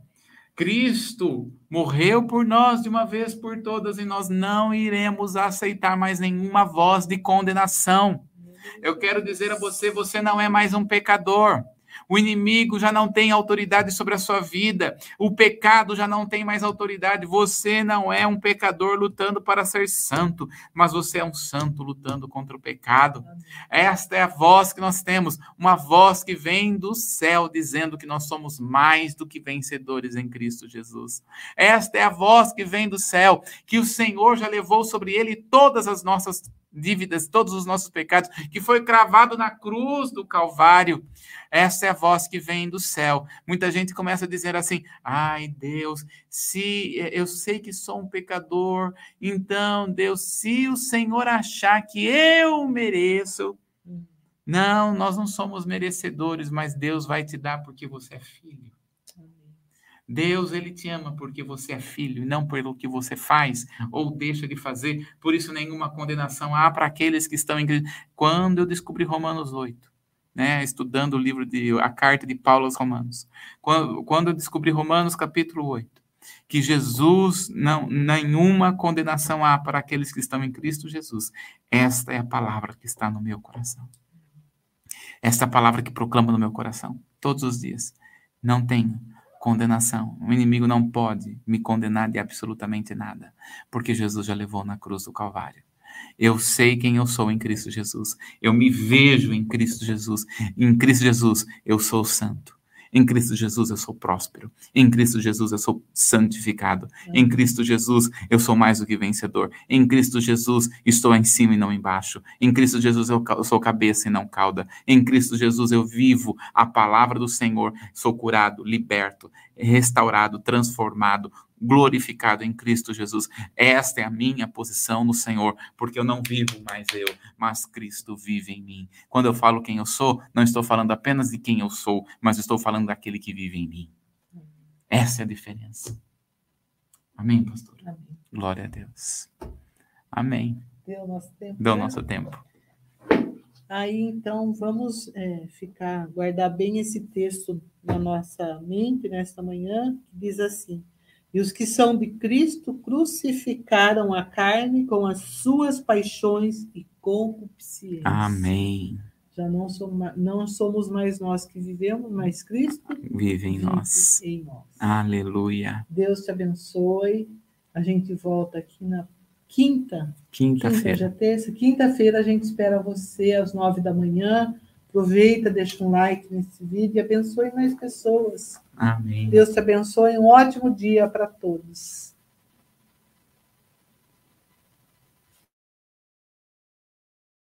Cristo morreu por nós de uma vez por todas e nós não iremos aceitar mais nenhuma voz de condenação. Eu quero dizer a você: você não é mais um pecador. O inimigo já não tem autoridade sobre a sua vida. O pecado já não tem mais autoridade. Você não é um pecador lutando para ser santo, mas você é um santo lutando contra o pecado. Esta é a voz que nós temos, uma voz que vem do céu dizendo que nós somos mais do que vencedores em Cristo Jesus. Esta é a voz que vem do céu, que o Senhor já levou sobre ele todas as nossas dívidas, todos os nossos pecados, que foi cravado na cruz do Calvário. Essa é a voz que vem do céu. Muita gente começa a dizer assim: ai, Deus, se eu sei que sou um pecador, então, Deus, se o Senhor achar que eu mereço. Não, nós não somos merecedores, mas Deus vai te dar porque você é filho. Deus, ele te ama porque você é filho não pelo que você faz ou deixa de fazer. Por isso, nenhuma condenação há para aqueles que estão em Cristo. Quando eu descobri Romanos 8, né, estudando o livro de a carta de Paulo aos Romanos, quando, quando eu descobri Romanos capítulo 8, que Jesus não nenhuma condenação há para aqueles que estão em Cristo Jesus. Esta é a palavra que está no meu coração. Esta é a palavra que proclama no meu coração todos os dias. Não tenho condenação. O inimigo não pode me condenar de absolutamente nada, porque Jesus já levou na cruz do Calvário. Eu sei quem eu sou em Cristo Jesus. Eu me vejo em Cristo Jesus. Em Cristo Jesus, eu sou santo. Em Cristo Jesus eu sou próspero. Em Cristo Jesus eu sou santificado. Em Cristo Jesus eu sou mais do que vencedor. Em Cristo Jesus estou em cima e não embaixo. Em Cristo Jesus eu sou cabeça e não cauda. Em Cristo Jesus eu vivo a palavra do Senhor. Sou curado, liberto, restaurado, transformado, glorificado em Cristo Jesus. Esta é a minha posição no Senhor, porque eu não vivo mais eu, mas Cristo vive em mim. Quando eu falo quem eu sou, não estou falando apenas de quem eu sou, mas estou falando daquele que vive em mim. Essa é a diferença. Amém, pastor? Amém. Glória a Deus. Amém. Deu nosso tempo. Deu né? nosso tempo. Aí, então, vamos é, ficar, guardar bem esse texto na nossa mente nesta manhã, que diz assim: e os que são de Cristo crucificaram a carne com as suas paixões e concupiscências. Amém. Já não somos, não somos mais nós que vivemos, mas Cristo vive em, vive nós. em nós. Aleluia. Deus te abençoe. A gente volta aqui na quinta. Quinta-feira. Quinta, terça. Quinta-feira a gente espera você às nove da manhã. Aproveita, deixa um like nesse vídeo e abençoe mais pessoas. Amém. Deus te abençoe. Um ótimo dia para todos.